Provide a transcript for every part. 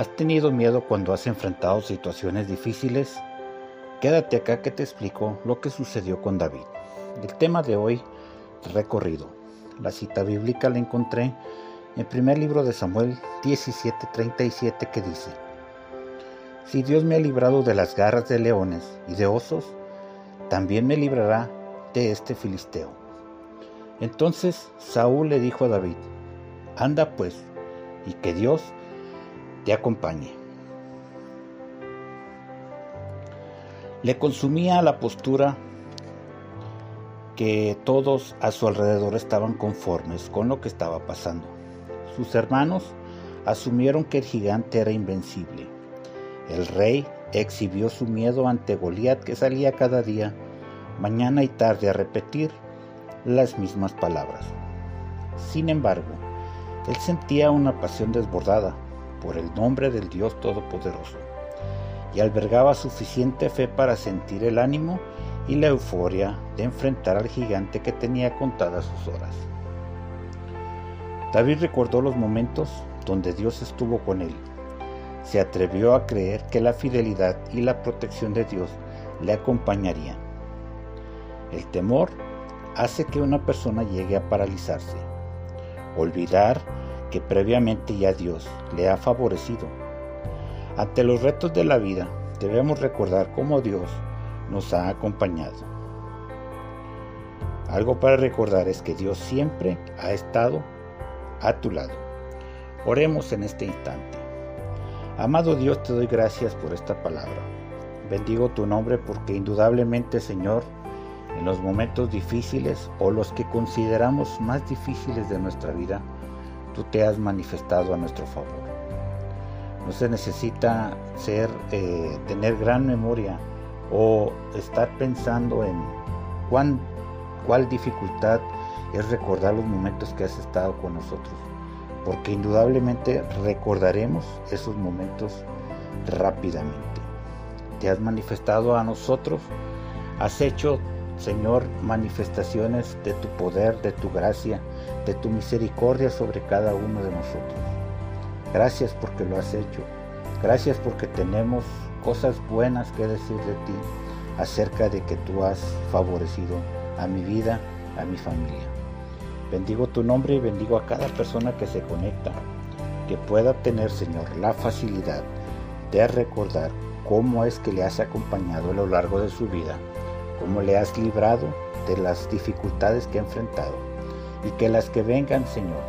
¿Has tenido miedo cuando has enfrentado situaciones difíciles? Quédate acá que te explico lo que sucedió con David. El tema de hoy, recorrido. La cita bíblica la encontré en primer libro de Samuel 17:37 que dice, Si Dios me ha librado de las garras de leones y de osos, también me librará de este filisteo. Entonces Saúl le dijo a David, Anda pues, y que Dios te acompañe. Le consumía la postura que todos a su alrededor estaban conformes con lo que estaba pasando. Sus hermanos asumieron que el gigante era invencible. El rey exhibió su miedo ante Goliat que salía cada día, mañana y tarde, a repetir las mismas palabras. Sin embargo, él sentía una pasión desbordada por el nombre del Dios Todopoderoso y albergaba suficiente fe para sentir el ánimo y la euforia de enfrentar al gigante que tenía contadas sus horas. David recordó los momentos donde Dios estuvo con él. Se atrevió a creer que la fidelidad y la protección de Dios le acompañarían. El temor hace que una persona llegue a paralizarse, olvidar que previamente ya Dios le ha favorecido. Ante los retos de la vida debemos recordar cómo Dios nos ha acompañado. Algo para recordar es que Dios siempre ha estado a tu lado. Oremos en este instante. Amado Dios, te doy gracias por esta palabra. Bendigo tu nombre porque indudablemente, Señor, en los momentos difíciles o los que consideramos más difíciles de nuestra vida, tú te has manifestado a nuestro favor. No se necesita ser, eh, tener gran memoria o estar pensando en cuán, cuál dificultad es recordar los momentos que has estado con nosotros, porque indudablemente recordaremos esos momentos rápidamente. Te has manifestado a nosotros, has hecho Señor, manifestaciones de tu poder, de tu gracia, de tu misericordia sobre cada uno de nosotros. Gracias porque lo has hecho. Gracias porque tenemos cosas buenas que decir de ti acerca de que tú has favorecido a mi vida, a mi familia. Bendigo tu nombre y bendigo a cada persona que se conecta, que pueda tener, Señor, la facilidad de recordar cómo es que le has acompañado a lo largo de su vida cómo le has librado de las dificultades que ha enfrentado y que las que vengan, Señor,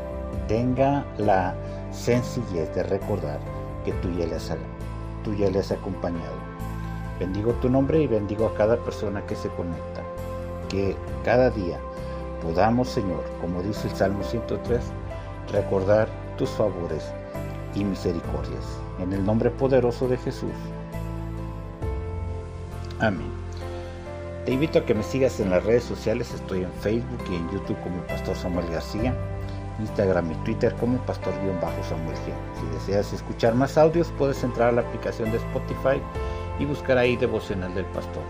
tenga la sencillez de recordar que tú ya, les, tú ya has acompañado. Bendigo tu nombre y bendigo a cada persona que se conecta. Que cada día podamos, Señor, como dice el Salmo 103, recordar tus favores y misericordias. En el nombre poderoso de Jesús. Amén. Te invito a que me sigas en las redes sociales, estoy en Facebook y en YouTube como Pastor Samuel García, Instagram y Twitter como Pastor-Samuel. Si deseas escuchar más audios, puedes entrar a la aplicación de Spotify y buscar ahí Devocional del Pastor.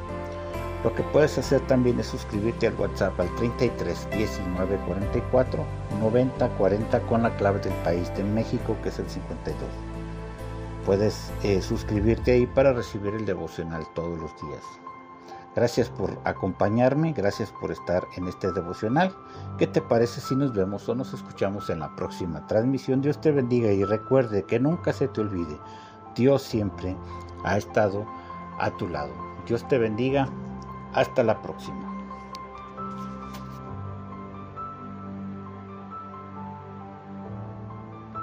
Lo que puedes hacer también es suscribirte al WhatsApp al 33 19 44 90 40 con la clave del país de México que es el 52. Puedes eh, suscribirte ahí para recibir el devocional todos los días. Gracias por acompañarme, gracias por estar en este devocional. ¿Qué te parece si nos vemos o nos escuchamos en la próxima transmisión? Dios te bendiga y recuerde que nunca se te olvide, Dios siempre ha estado a tu lado. Dios te bendiga, hasta la próxima.